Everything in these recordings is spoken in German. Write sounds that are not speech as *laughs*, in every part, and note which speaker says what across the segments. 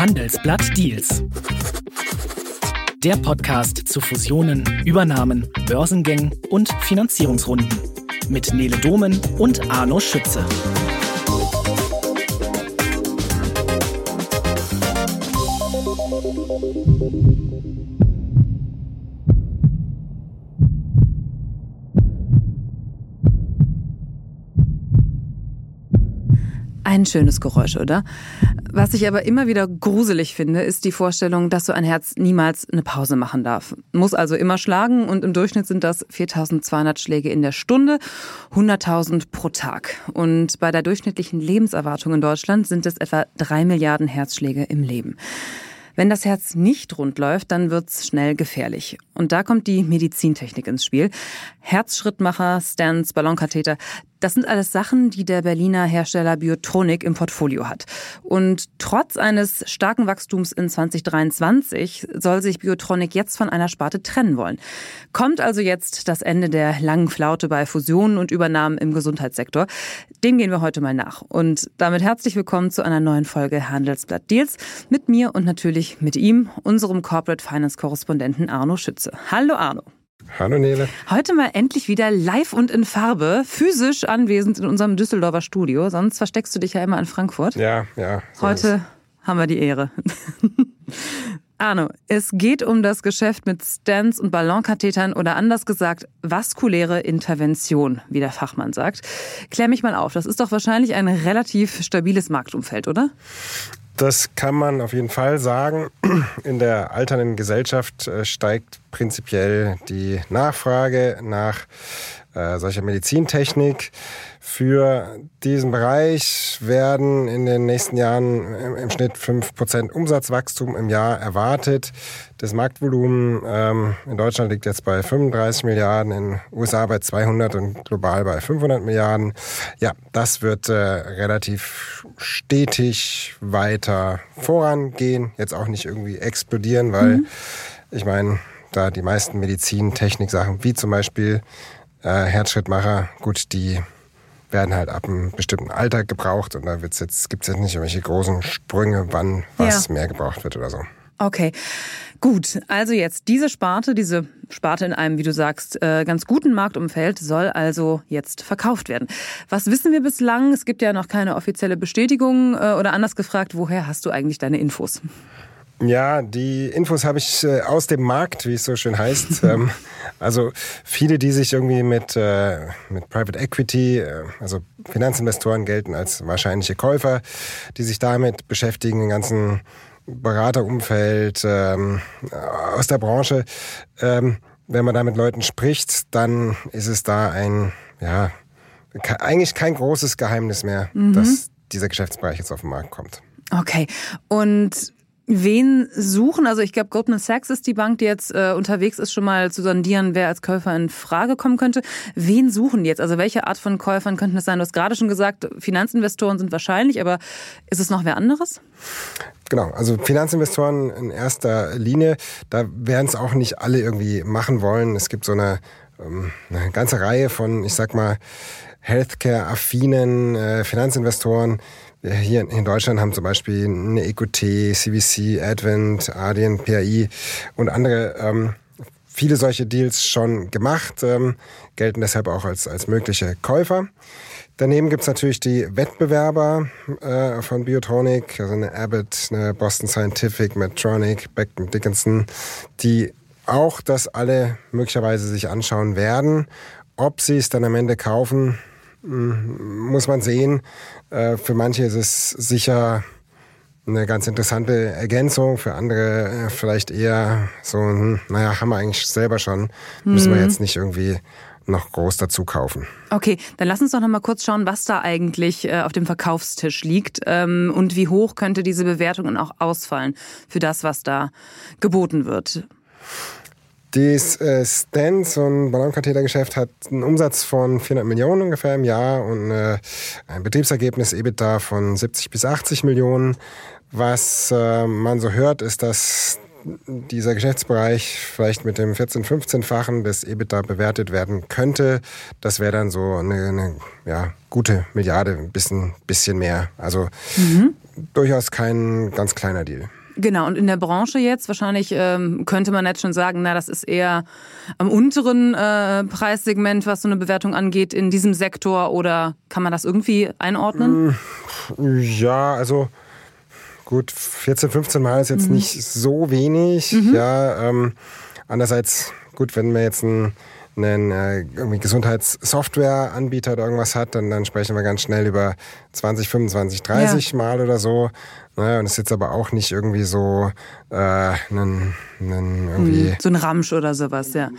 Speaker 1: Handelsblatt Deals. Der Podcast zu Fusionen, Übernahmen, Börsengängen und Finanzierungsrunden. Mit Nele Domen und Arno Schütze.
Speaker 2: Ein schönes Geräusch, oder? Was ich aber immer wieder gruselig finde, ist die Vorstellung, dass so ein Herz niemals eine Pause machen darf. Muss also immer schlagen und im Durchschnitt sind das 4200 Schläge in der Stunde, 100.000 pro Tag. Und bei der durchschnittlichen Lebenserwartung in Deutschland sind es etwa drei Milliarden Herzschläge im Leben. Wenn das Herz nicht rund läuft, dann wird's schnell gefährlich. Und da kommt die Medizintechnik ins Spiel. Herzschrittmacher, Stents, Ballonkatheter, das sind alles Sachen, die der Berliner Hersteller Biotronic im Portfolio hat. Und trotz eines starken Wachstums in 2023 soll sich Biotronic jetzt von einer Sparte trennen wollen. Kommt also jetzt das Ende der langen Flaute bei Fusionen und Übernahmen im Gesundheitssektor? Dem gehen wir heute mal nach. Und damit herzlich willkommen zu einer neuen Folge Handelsblatt Deals mit mir und natürlich mit ihm, unserem Corporate Finance Korrespondenten Arno Schütze. Hallo Arno.
Speaker 3: Hallo Nele.
Speaker 2: Heute mal endlich wieder live und in Farbe, physisch anwesend in unserem Düsseldorfer Studio. Sonst versteckst du dich ja immer in Frankfurt.
Speaker 3: Ja, ja.
Speaker 2: So Heute haben wir die Ehre. *laughs* Arno, es geht um das Geschäft mit Stents und Ballonkathetern oder anders gesagt vaskuläre Intervention, wie der Fachmann sagt. Klär mich mal auf, das ist doch wahrscheinlich ein relativ stabiles Marktumfeld, oder?
Speaker 3: Das kann man auf jeden Fall sagen. *clears throat* In der alternden Gesellschaft äh, steigt prinzipiell die Nachfrage nach äh, solcher Medizintechnik. Für diesen Bereich werden in den nächsten Jahren im Schnitt 5% Umsatzwachstum im Jahr erwartet. Das Marktvolumen ähm, in Deutschland liegt jetzt bei 35 Milliarden, in USA bei 200 und global bei 500 Milliarden. Ja, das wird äh, relativ stetig weiter vorangehen. Jetzt auch nicht irgendwie explodieren, weil mhm. ich meine, da die meisten Medizintechnik-Sachen, wie zum Beispiel äh, Herzschrittmacher, gut, die werden halt ab einem bestimmten Alter gebraucht und da wird's jetzt, gibt's jetzt nicht irgendwelche großen Sprünge, wann was ja. mehr gebraucht wird oder so.
Speaker 2: Okay, gut. Also jetzt diese Sparte, diese Sparte in einem, wie du sagst, äh, ganz guten Marktumfeld soll also jetzt verkauft werden. Was wissen wir bislang? Es gibt ja noch keine offizielle Bestätigung äh, oder anders gefragt, woher hast du eigentlich deine Infos?
Speaker 3: Ja, die Infos habe ich äh, aus dem Markt, wie es so schön heißt. *laughs* ähm, also viele, die sich irgendwie mit, äh, mit Private Equity, äh, also Finanzinvestoren gelten als wahrscheinliche Käufer, die sich damit beschäftigen, den ganzen Beraterumfeld ähm, aus der Branche. Ähm, wenn man da mit Leuten spricht, dann ist es da ein, ja, eigentlich kein großes Geheimnis mehr, mhm. dass dieser Geschäftsbereich jetzt auf den Markt kommt.
Speaker 2: Okay. Und Wen suchen? Also ich glaube, Goldman Sachs ist die Bank, die jetzt äh, unterwegs ist, schon mal zu sondieren, wer als Käufer in Frage kommen könnte. Wen suchen die jetzt? Also welche Art von Käufern könnten es sein? Du hast gerade schon gesagt, Finanzinvestoren sind wahrscheinlich, aber ist es noch wer anderes?
Speaker 3: Genau, also Finanzinvestoren in erster Linie, da werden es auch nicht alle irgendwie machen wollen. Es gibt so eine, ähm, eine ganze Reihe von, ich sag mal, Healthcare-affinen äh, Finanzinvestoren, hier in Deutschland haben zum Beispiel eine EQT, CVC, Advent, Adyen, PAI und andere ähm, viele solche Deals schon gemacht, ähm, gelten deshalb auch als, als mögliche Käufer. Daneben gibt's natürlich die Wettbewerber äh, von Biotronic, also eine Abbott, eine Boston Scientific, Medtronic, Becton Dickinson, die auch das alle möglicherweise sich anschauen werden. Ob sie es dann am Ende kaufen, muss man sehen. Äh, für manche ist es sicher eine ganz interessante Ergänzung, für andere äh, vielleicht eher so, hm, naja, haben wir eigentlich selber schon, müssen wir mhm. jetzt nicht irgendwie noch groß dazu kaufen.
Speaker 2: Okay, dann lass uns doch noch mal kurz schauen, was da eigentlich äh, auf dem Verkaufstisch liegt ähm, und wie hoch könnte diese Bewertung dann auch ausfallen für das, was da geboten wird.
Speaker 3: Das äh, Stents und Ballonkathetergeschäft hat einen Umsatz von 400 Millionen ungefähr im Jahr und äh, ein Betriebsergebnis EBITDA von 70 bis 80 Millionen. Was äh, man so hört, ist, dass dieser Geschäftsbereich vielleicht mit dem 14-, 15-fachen des EBITDA bewertet werden könnte. Das wäre dann so eine, eine ja, gute Milliarde, ein bisschen, bisschen mehr. Also mhm. durchaus kein ganz kleiner Deal.
Speaker 2: Genau, und in der Branche jetzt wahrscheinlich ähm, könnte man jetzt schon sagen, na, das ist eher am unteren äh, Preissegment, was so eine Bewertung angeht, in diesem Sektor oder kann man das irgendwie einordnen?
Speaker 3: Ja, also gut, 14, 15 Mal ist jetzt mhm. nicht so wenig. Mhm. Ja, ähm, andererseits, gut, wenn wir jetzt ein einen äh, Gesundheitssoftwareanbieter oder irgendwas hat, dann, dann sprechen wir ganz schnell über 20, 25, 30 ja. Mal oder so. Ne? Und es ist jetzt aber auch nicht irgendwie so äh, einen, einen irgendwie
Speaker 2: so ein Ramsch oder sowas, ja.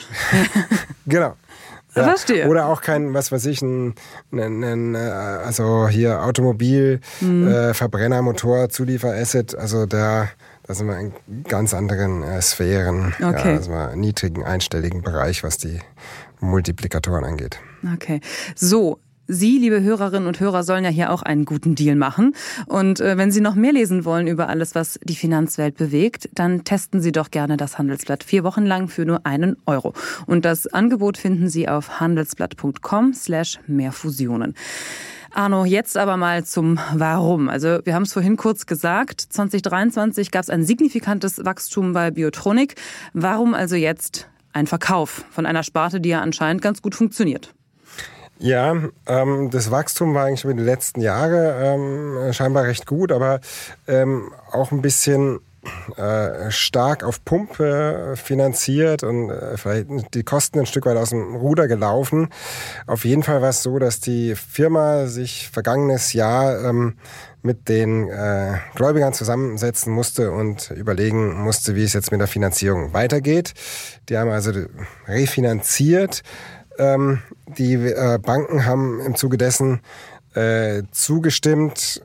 Speaker 2: *laughs*
Speaker 3: genau. Ja.
Speaker 2: Verstehe.
Speaker 3: Oder auch kein, was weiß ich, ein, ein, ein also hier Automobil, mhm. äh, Verbrennermotor, Zulieferasset, also der da sind wir in ganz anderen äh, Sphären, okay. ja, also im niedrigen einstelligen Bereich, was die Multiplikatoren angeht.
Speaker 2: Okay. So, Sie, liebe Hörerinnen und Hörer, sollen ja hier auch einen guten Deal machen. Und äh, wenn Sie noch mehr lesen wollen über alles, was die Finanzwelt bewegt, dann testen Sie doch gerne das Handelsblatt vier Wochen lang für nur einen Euro. Und das Angebot finden Sie auf handelsblatt.com slash mehrfusionen. Arno, jetzt aber mal zum Warum. Also wir haben es vorhin kurz gesagt, 2023 gab es ein signifikantes Wachstum bei Biotronik. Warum also jetzt ein Verkauf von einer Sparte, die ja anscheinend ganz gut funktioniert?
Speaker 3: Ja, ähm, das Wachstum war eigentlich über die letzten Jahre ähm, scheinbar recht gut, aber ähm, auch ein bisschen äh, stark auf Pumpe finanziert und äh, vielleicht die Kosten ein Stück weit aus dem Ruder gelaufen. Auf jeden Fall war es so, dass die Firma sich vergangenes Jahr ähm, mit den äh, Gläubigern zusammensetzen musste und überlegen musste, wie es jetzt mit der Finanzierung weitergeht. Die haben also refinanziert. Ähm, die Banken haben im Zuge dessen zugestimmt,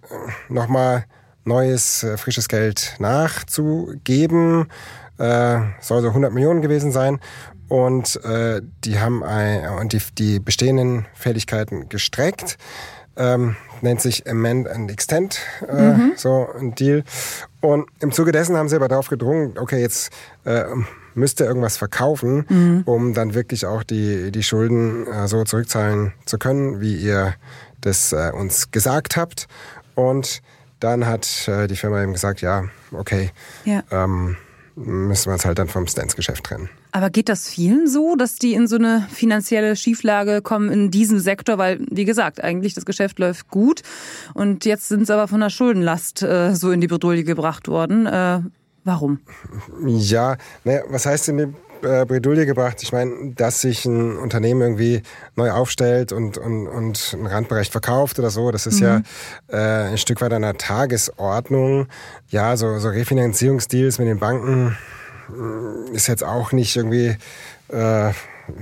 Speaker 3: nochmal neues, äh, frisches Geld nachzugeben. Äh, soll so 100 Millionen gewesen sein. Und äh, die haben ein, und die, die bestehenden Fähigkeiten gestreckt. Ähm, nennt sich Amend and Extend, äh, mhm. so ein Deal. Und im Zuge dessen haben sie aber darauf gedrungen, okay, jetzt äh, müsste irgendwas verkaufen, mhm. um dann wirklich auch die, die Schulden äh, so zurückzahlen zu können, wie ihr das äh, uns gesagt habt. Und dann hat äh, die Firma eben gesagt, ja, okay, ja. Ähm, müssen wir uns halt dann vom Stance-Geschäft trennen.
Speaker 2: Aber geht das vielen so, dass die in so eine finanzielle Schieflage kommen in diesem Sektor? Weil, wie gesagt, eigentlich das Geschäft läuft gut und jetzt sind sie aber von der Schuldenlast äh, so in die Bredouille gebracht worden. Äh, warum?
Speaker 3: Ja, naja, was heißt in die äh, Bredouille gebracht. Ich meine, dass sich ein Unternehmen irgendwie neu aufstellt und, und, und einen Randbereich verkauft oder so, das ist mhm. ja äh, ein Stück weit an der Tagesordnung. Ja, so, so Refinanzierungsdeals mit den Banken mm, ist jetzt auch nicht irgendwie äh,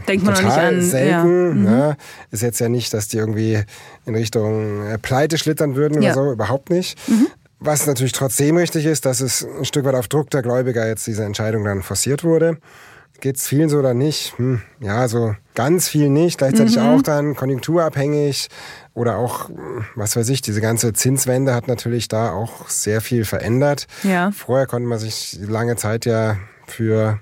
Speaker 2: Denkt man
Speaker 3: total
Speaker 2: nicht an,
Speaker 3: selten. Ja. Mhm. Ne? Ist jetzt ja nicht, dass die irgendwie in Richtung äh, Pleite schlittern würden ja. oder so, überhaupt nicht. Mhm. Was natürlich trotzdem richtig ist, dass es ein Stück weit auf Druck der Gläubiger jetzt diese Entscheidung dann forciert wurde. Geht es vielen so oder nicht? Hm, ja, so ganz viel nicht. Gleichzeitig mhm. auch dann konjunkturabhängig oder auch, was weiß ich, diese ganze Zinswende hat natürlich da auch sehr viel verändert. Ja. Vorher konnte man sich lange Zeit ja für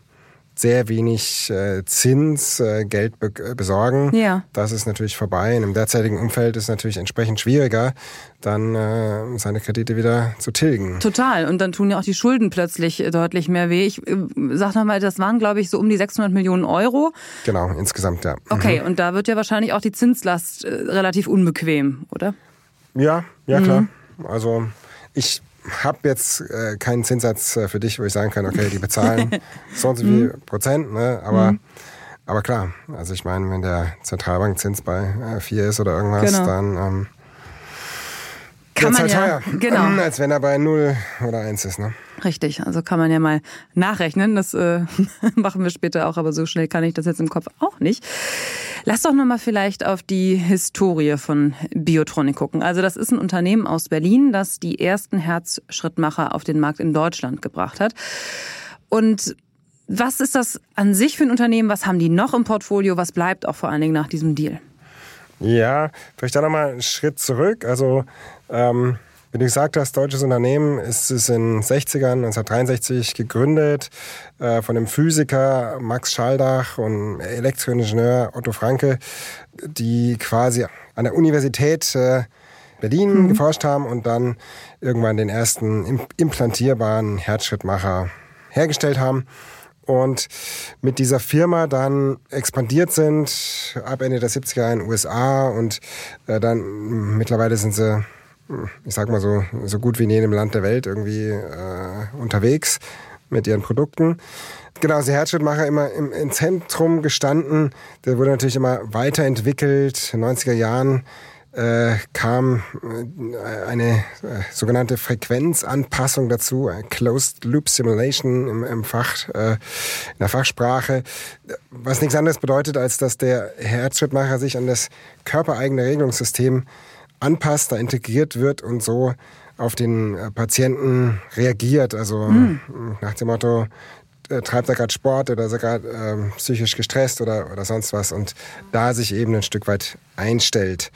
Speaker 3: sehr wenig äh, Zins äh, Geld be äh, besorgen. Ja. Das ist natürlich vorbei. In dem derzeitigen Umfeld ist es natürlich entsprechend schwieriger, dann äh, seine Kredite wieder zu tilgen.
Speaker 2: Total. Und dann tun ja auch die Schulden plötzlich deutlich mehr weh. Ich äh, sag nochmal, das waren, glaube ich, so um die 600 Millionen Euro.
Speaker 3: Genau, insgesamt, ja.
Speaker 2: Okay, mhm. und da wird ja wahrscheinlich auch die Zinslast äh, relativ unbequem, oder?
Speaker 3: Ja, ja, klar. Mhm. Also ich habe jetzt äh, keinen Zinssatz äh, für dich, wo ich sagen kann, okay, die bezahlen *laughs* so und so viel mhm. Prozent, ne? aber, mhm. aber klar, also ich meine, wenn der Zentralbankzins bei äh, 4 ist oder irgendwas, genau. dann ähm,
Speaker 2: kann man halt ja,
Speaker 3: teuer, genau. *clears throat* als wenn er bei 0 oder 1 ist. Ne?
Speaker 2: Richtig, also kann man ja mal nachrechnen. Das äh, *laughs* machen wir später auch, aber so schnell kann ich das jetzt im Kopf auch nicht. Lass doch nochmal vielleicht auf die Historie von Biotronic gucken. Also das ist ein Unternehmen aus Berlin, das die ersten Herzschrittmacher auf den Markt in Deutschland gebracht hat. Und was ist das an sich für ein Unternehmen? Was haben die noch im Portfolio? Was bleibt auch vor allen Dingen nach diesem Deal?
Speaker 3: Ja, vielleicht da nochmal einen Schritt zurück. Also ähm wie du gesagt hast, deutsches Unternehmen ist es in den 60ern, 1963 gegründet äh, von dem Physiker Max Schaldach und Elektroingenieur Otto Franke, die quasi an der Universität äh, Berlin mhm. geforscht haben und dann irgendwann den ersten implantierbaren Herzschrittmacher hergestellt haben und mit dieser Firma dann expandiert sind ab Ende der 70er in den USA und äh, dann mittlerweile sind sie ich sag mal so, so gut wie in jedem Land der Welt irgendwie äh, unterwegs mit ihren Produkten. Genau, der Herzschrittmacher immer im, im Zentrum gestanden. Der wurde natürlich immer weiterentwickelt. In den 90er Jahren äh, kam äh, eine äh, sogenannte Frequenzanpassung dazu, Closed Loop Simulation im, im Fach, äh, in der Fachsprache, was nichts anderes bedeutet, als dass der Herzschrittmacher sich an das körpereigene Regelungssystem anpasst, da integriert wird und so auf den äh, Patienten reagiert. Also mhm. nach dem Motto, äh, treibt er gerade Sport oder ist er gerade äh, psychisch gestresst oder, oder sonst was und da sich eben ein Stück weit einstellt.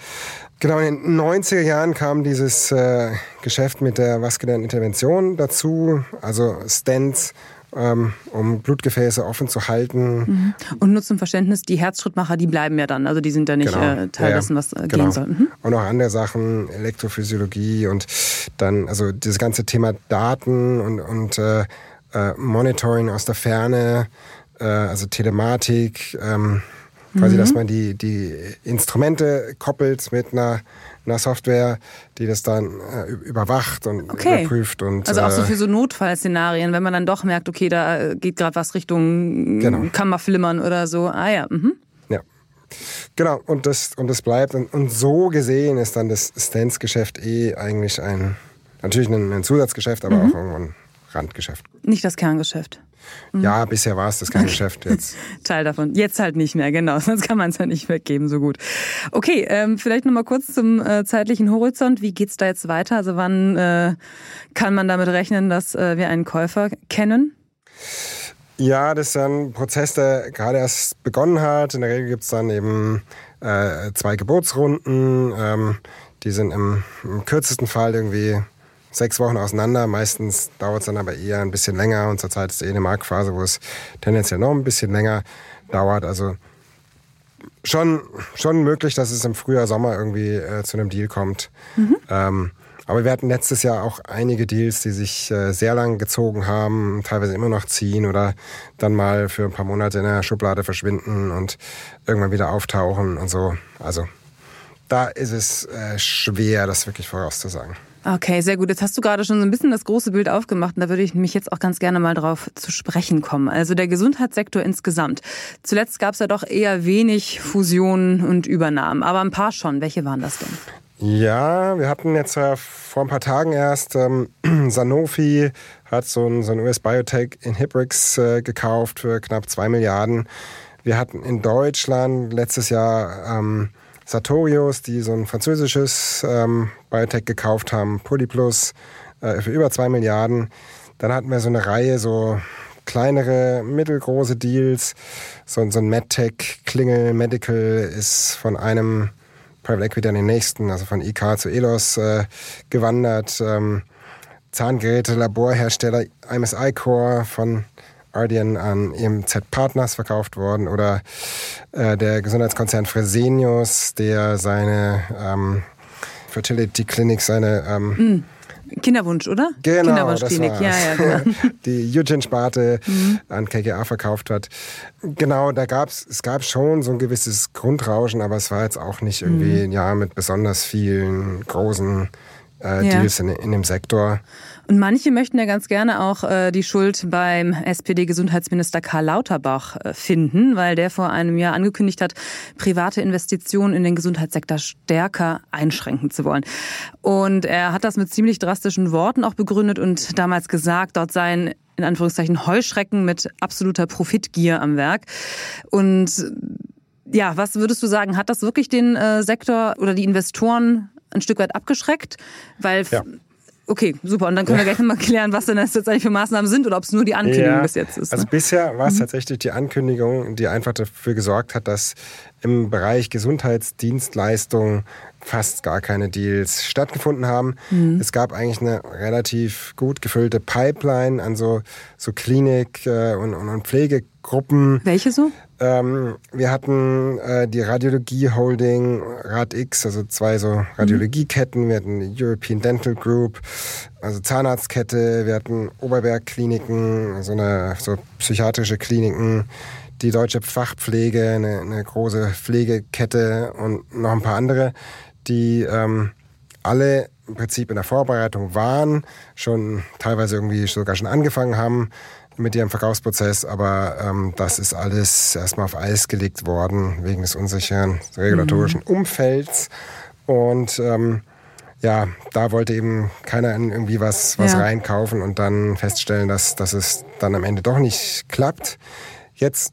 Speaker 3: Genau, in den 90er Jahren kam dieses äh, Geschäft mit der vaskulären Intervention dazu, also Stents ähm, um Blutgefäße offen zu halten.
Speaker 2: Mhm. Und nur zum Verständnis, die Herzschrittmacher, die bleiben ja dann, also die sind ja nicht genau. äh, Teil ja, dessen, was äh, genau. gehen soll. Mhm.
Speaker 3: Und auch andere Sachen, Elektrophysiologie und dann, also dieses ganze Thema Daten und, und äh, äh Monitoring aus der Ferne, äh, also Telematik, ähm, quasi, mhm. dass man die, die Instrumente koppelt mit einer einer Software, die das dann äh, überwacht und okay. überprüft. Und,
Speaker 2: also auch so äh, für so Notfallszenarien, wenn man dann doch merkt, okay, da geht gerade was Richtung genau. Kammerflimmern oder so. Ah ja. Mhm.
Speaker 3: Ja. Genau, und das, und das bleibt. Und, und so gesehen ist dann das Stance-Geschäft eh eigentlich ein, natürlich ein, ein Zusatzgeschäft, aber mhm. auch irgendwo ein Randgeschäft.
Speaker 2: Nicht das Kerngeschäft.
Speaker 3: Mhm. Ja, bisher war es das kein *laughs* Geschäft jetzt.
Speaker 2: Teil davon. Jetzt halt nicht mehr, genau. *laughs* Sonst kann man es ja nicht weggeben so gut. Okay, ähm, vielleicht nochmal kurz zum äh, zeitlichen Horizont. Wie geht's da jetzt weiter? Also wann äh, kann man damit rechnen, dass äh, wir einen Käufer kennen?
Speaker 3: Ja, das ist ein Prozess, der gerade erst begonnen hat. In der Regel gibt es dann eben äh, zwei Geburtsrunden. Ähm, die sind im, im kürzesten Fall irgendwie sechs Wochen auseinander. Meistens dauert es dann aber eher ein bisschen länger und zurzeit ist eh eine Marktphase, wo es tendenziell noch ein bisschen länger dauert. Also schon, schon möglich, dass es im Frühjahr, Sommer irgendwie äh, zu einem Deal kommt. Mhm. Ähm, aber wir hatten letztes Jahr auch einige Deals, die sich äh, sehr lang gezogen haben, teilweise immer noch ziehen oder dann mal für ein paar Monate in der Schublade verschwinden und irgendwann wieder auftauchen und so. Also da ist es äh, schwer, das wirklich vorauszusagen.
Speaker 2: Okay, sehr gut. Jetzt hast du gerade schon so ein bisschen das große Bild aufgemacht und da würde ich mich jetzt auch ganz gerne mal drauf zu sprechen kommen. Also der Gesundheitssektor insgesamt. Zuletzt gab es ja doch eher wenig Fusionen und Übernahmen, aber ein paar schon. Welche waren das denn?
Speaker 3: Ja, wir hatten jetzt vor ein paar Tagen erst, ähm, *clears throat* Sanofi hat so ein, so ein US-Biotech Inhibrix äh, gekauft für knapp zwei Milliarden. Wir hatten in Deutschland letztes Jahr ähm, Sartorius, die so ein französisches ähm, Biotech gekauft haben, Polyplus äh, für über zwei Milliarden. Dann hatten wir so eine Reihe so kleinere, mittelgroße Deals. So, so ein MedTech, Klingel Medical ist von einem Private Equity an den nächsten, also von IK zu Elos äh, gewandert. Ähm, Zahngeräte, Laborhersteller IMSI Core von Ardian an EMZ Partners verkauft worden oder äh, der Gesundheitskonzern Fresenius, der seine ähm, Fertility Clinic, seine ähm,
Speaker 2: mm. Kinderwunsch, oder?
Speaker 3: Genau,
Speaker 2: Kinderwunschklinik, ja, ja, genau. *laughs*
Speaker 3: Die Eugene-Sparte mhm. an KKA verkauft hat. Genau, da gab's, es gab schon so ein gewisses Grundrauschen, aber es war jetzt auch nicht irgendwie ein mhm. Jahr mit besonders vielen großen äh, ja. Deals in, in dem Sektor.
Speaker 2: Und manche möchten ja ganz gerne auch äh, die Schuld beim SPD-Gesundheitsminister Karl Lauterbach äh, finden, weil der vor einem Jahr angekündigt hat, private Investitionen in den Gesundheitssektor stärker einschränken zu wollen. Und er hat das mit ziemlich drastischen Worten auch begründet und damals gesagt, dort seien in Anführungszeichen Heuschrecken mit absoluter Profitgier am Werk. Und ja, was würdest du sagen, hat das wirklich den äh, Sektor oder die Investoren ein Stück weit abgeschreckt? Weil ja. Okay, super. Und dann können wir gleich nochmal klären, was denn das jetzt eigentlich für Maßnahmen sind oder ob es nur die Ankündigung ja, bis jetzt ist.
Speaker 3: Also ne? Also bisher war es mhm. tatsächlich die Ankündigung, die einfach dafür gesorgt hat, dass im Bereich Gesundheitsdienstleistungen fast gar keine Deals stattgefunden haben. Mhm. Es gab eigentlich eine relativ gut gefüllte Pipeline an so, so Klinik- äh, und, und Pflegegruppen.
Speaker 2: Welche so?
Speaker 3: Ähm, wir hatten äh, die Radiologie Holding, RadX, also zwei so Radiologieketten. Wir hatten die European Dental Group, also Zahnarztkette. Wir hatten Oberberg-Kliniken, so eine so psychiatrische Kliniken. Die Deutsche Fachpflege, eine, eine große Pflegekette und noch ein paar andere, die ähm, alle im Prinzip in der Vorbereitung waren, schon teilweise irgendwie sogar schon angefangen haben mit ihrem Verkaufsprozess, aber ähm, das ist alles erstmal auf Eis gelegt worden wegen des unsicheren regulatorischen mhm. Umfelds. Und ähm, ja, da wollte eben keiner irgendwie was, was ja. reinkaufen und dann feststellen, dass, dass es dann am Ende doch nicht klappt. Jetzt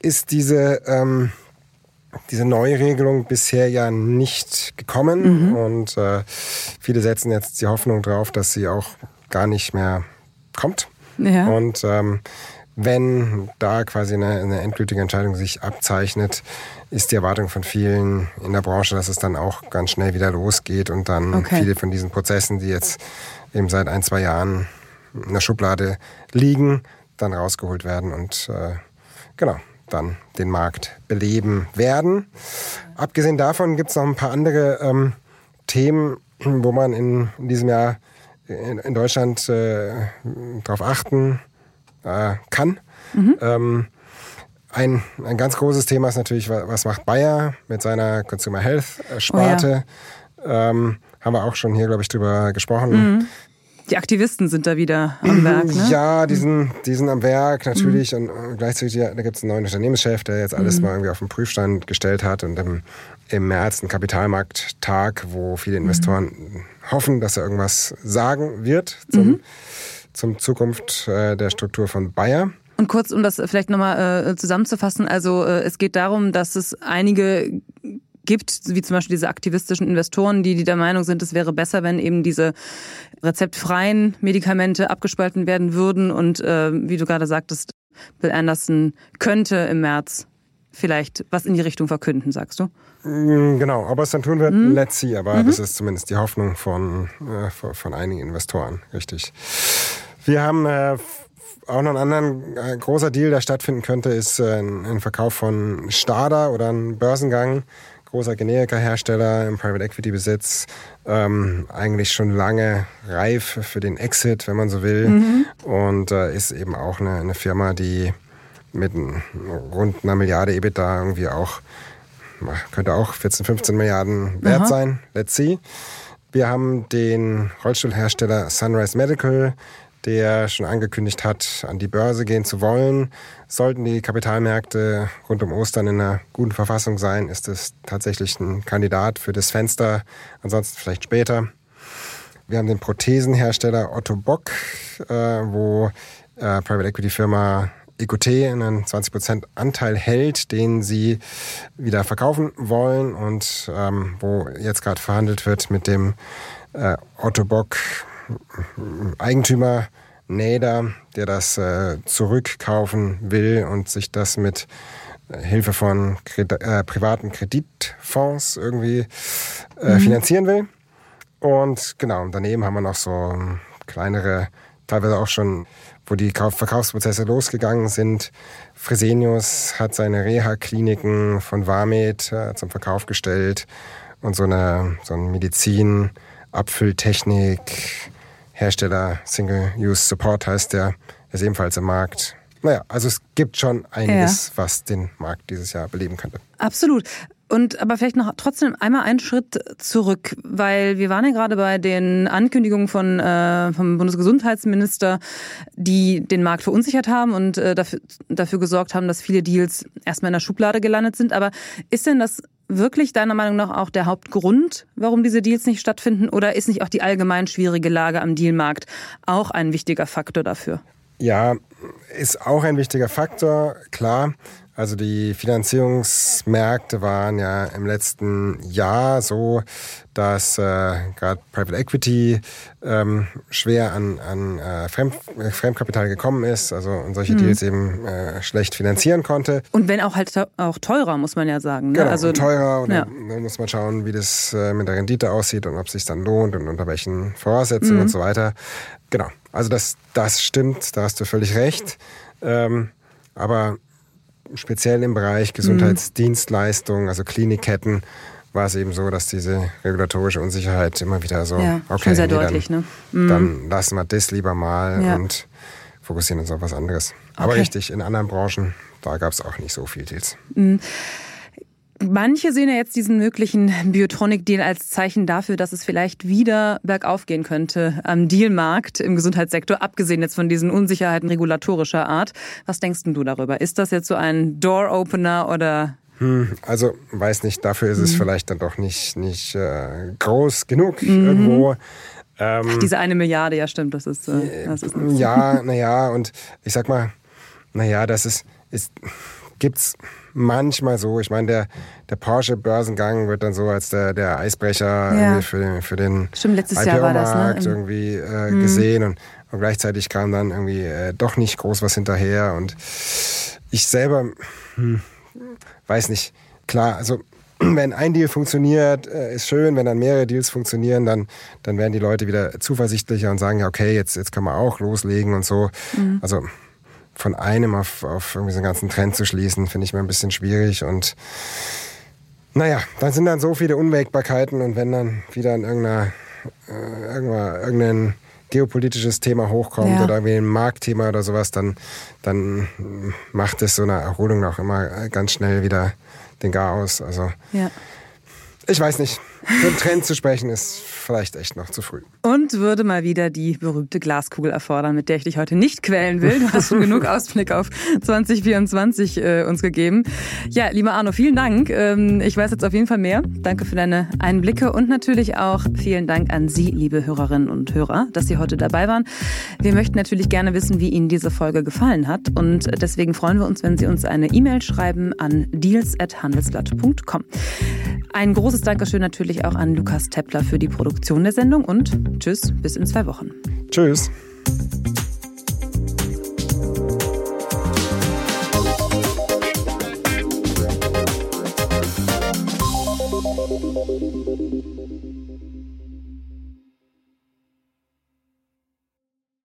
Speaker 3: ist diese, ähm, diese Neuregelung bisher ja nicht gekommen mhm. und äh, viele setzen jetzt die Hoffnung drauf, dass sie auch gar nicht mehr kommt. Ja. Und ähm, wenn da quasi eine, eine, endgültige Entscheidung sich abzeichnet, ist die Erwartung von vielen in der Branche, dass es dann auch ganz schnell wieder losgeht und dann okay. viele von diesen Prozessen, die jetzt eben seit ein, zwei Jahren in der Schublade liegen, dann rausgeholt werden und äh, genau, dann den Markt beleben werden. Abgesehen davon gibt es noch ein paar andere ähm, Themen, wo man in, in diesem Jahr in, in Deutschland äh, darauf achten äh, kann. Mhm. Ähm, ein, ein ganz großes Thema ist natürlich, was macht Bayer mit seiner Consumer Health Sparte. Oh ja. ähm, haben wir auch schon hier, glaube ich, drüber gesprochen.
Speaker 2: Mhm. Die Aktivisten sind da wieder am Werk, ne?
Speaker 3: Ja, die sind, die sind am Werk natürlich. Mhm. Und gleichzeitig, da gibt es einen neuen Unternehmenschef, der jetzt alles mhm. mal irgendwie auf den Prüfstand gestellt hat. Und im, im März einen Kapitalmarkttag, wo viele Investoren mhm. hoffen, dass er irgendwas sagen wird zum, mhm. zum Zukunft äh, der Struktur von Bayer.
Speaker 2: Und kurz, um das vielleicht nochmal äh, zusammenzufassen, also äh, es geht darum, dass es einige gibt, wie zum Beispiel diese aktivistischen Investoren, die, die der Meinung sind, es wäre besser, wenn eben diese rezeptfreien Medikamente abgespalten werden würden. Und äh, wie du gerade sagtest, Bill Anderson könnte im März vielleicht was in die Richtung verkünden, sagst du?
Speaker 3: Mm, genau, ob er es dann tun wird, mhm. let's see. Aber mhm. das ist zumindest die Hoffnung von, äh, von einigen Investoren, richtig. Wir haben äh, auch noch einen anderen äh, großer Deal, der stattfinden könnte, ist äh, ein Verkauf von Stada oder ein Börsengang großer Generika-Hersteller im Private Equity Besitz, ähm, eigentlich schon lange reif für den Exit, wenn man so will. Mhm. Und äh, ist eben auch eine, eine Firma, die mit rund einer Milliarde EBITDA irgendwie auch, könnte auch 14, 15 Milliarden wert Aha. sein. Let's see. Wir haben den Rollstuhlhersteller Sunrise Medical, der schon angekündigt hat, an die Börse gehen zu wollen. Sollten die Kapitalmärkte rund um Ostern in einer guten Verfassung sein, ist es tatsächlich ein Kandidat für das Fenster, ansonsten vielleicht später. Wir haben den Prothesenhersteller Otto Bock, äh, wo äh, Private Equity Firma EQT einen 20% Anteil hält, den sie wieder verkaufen wollen und ähm, wo jetzt gerade verhandelt wird mit dem äh, Otto Bock Eigentümer Nader, der das äh, zurückkaufen will und sich das mit äh, Hilfe von Kred äh, privaten Kreditfonds irgendwie äh, mhm. finanzieren will. Und genau, daneben haben wir noch so kleinere, teilweise auch schon, wo die Kauf Verkaufsprozesse losgegangen sind. Fresenius hat seine Reha-Kliniken von Warmed äh, zum Verkauf gestellt und so eine, so eine Medizin, Abfülltechnik, Hersteller Single Use Support heißt der, ist ebenfalls im Markt. Naja, also es gibt schon einiges, ja. was den Markt dieses Jahr beleben könnte.
Speaker 2: Absolut. Und aber vielleicht noch trotzdem einmal einen Schritt zurück, weil wir waren ja gerade bei den Ankündigungen von äh, vom Bundesgesundheitsminister, die den Markt verunsichert haben und äh, dafür, dafür gesorgt haben, dass viele Deals erstmal in der Schublade gelandet sind. Aber ist denn das wirklich deiner Meinung nach auch der Hauptgrund, warum diese Deals nicht stattfinden? Oder ist nicht auch die allgemein schwierige Lage am Dealmarkt auch ein wichtiger Faktor dafür?
Speaker 3: Ja, ist auch ein wichtiger Faktor, klar. Also die Finanzierungsmärkte waren ja im letzten Jahr so, dass äh, gerade Private Equity ähm, schwer an, an äh, Fremd, Fremdkapital gekommen ist, also und solche mhm. Deals eben äh, schlecht finanzieren konnte.
Speaker 2: Und wenn auch halt auch teurer, muss man ja sagen.
Speaker 3: Ne? Genau, also teurer und ja. dann muss man schauen, wie das äh, mit der Rendite aussieht und ob es sich dann lohnt und unter welchen Voraussetzungen mhm. und so weiter. Genau, also das, das stimmt, da hast du völlig recht. Ähm, aber speziell im Bereich Gesundheitsdienstleistungen, also Klinikketten, war es eben so, dass diese regulatorische Unsicherheit immer wieder so,
Speaker 2: ja, okay, sehr nee, deutlich,
Speaker 3: dann,
Speaker 2: ne?
Speaker 3: Mhm. dann lassen wir das lieber mal ja. und fokussieren uns auf was anderes. Aber okay. richtig, in anderen Branchen, da gab es auch nicht so viel Deals. Mhm.
Speaker 2: Manche sehen ja jetzt diesen möglichen Biotronic-Deal als Zeichen dafür, dass es vielleicht wieder bergauf gehen könnte am Dealmarkt im Gesundheitssektor, abgesehen jetzt von diesen Unsicherheiten regulatorischer Art. Was denkst du darüber? Ist das jetzt so ein Door-Opener oder
Speaker 3: hm, also weiß nicht, dafür ist es mhm. vielleicht dann doch nicht, nicht äh, groß genug mhm. irgendwo.
Speaker 2: Ähm, Ach, diese eine Milliarde, ja stimmt, das ist, äh,
Speaker 3: das ist Ja, naja, und ich sag mal, naja, das ist, ist gibt's manchmal so. Ich meine, der, der Porsche-Börsengang wird dann so als der, der Eisbrecher ja. für, für den
Speaker 2: IPO-Markt
Speaker 3: ne? irgendwie äh, mhm. gesehen und, und, gleichzeitig kam dann irgendwie äh, doch nicht groß was hinterher und ich selber hm, weiß nicht. Klar, also *clears throat* wenn ein Deal funktioniert, äh, ist schön. Wenn dann mehrere Deals funktionieren, dann, dann werden die Leute wieder zuversichtlicher und sagen, ja, okay, jetzt, jetzt kann man auch loslegen und so. Mhm. Also von einem auf, auf irgendwie so einen ganzen Trend zu schließen, finde ich mir ein bisschen schwierig. Und naja, dann sind dann so viele Unwägbarkeiten und wenn dann wieder in irgendeiner, äh, irgendein geopolitisches Thema hochkommt ja. oder irgendwie ein Marktthema oder sowas, dann, dann macht es so eine Erholung auch immer ganz schnell wieder den Gar aus. Also ja. ich weiß nicht. Für einen Trend zu sprechen ist vielleicht echt noch zu früh.
Speaker 2: Und würde mal wieder die berühmte Glaskugel erfordern, mit der ich dich heute nicht quälen will. Du hast schon genug *laughs* Ausblick auf 2024 äh, uns gegeben. Ja, lieber Arno, vielen Dank. Ähm, ich weiß jetzt auf jeden Fall mehr. Danke für deine Einblicke und natürlich auch vielen Dank an Sie, liebe Hörerinnen und Hörer, dass Sie heute dabei waren. Wir möchten natürlich gerne wissen, wie Ihnen diese Folge gefallen hat und deswegen freuen wir uns, wenn Sie uns eine E-Mail schreiben an deals@handelsblatt.com. Ein großes Dankeschön natürlich auch an Lukas Teppler für die Produktion der Sendung und tschüss, bis in zwei Wochen.
Speaker 3: Tschüss.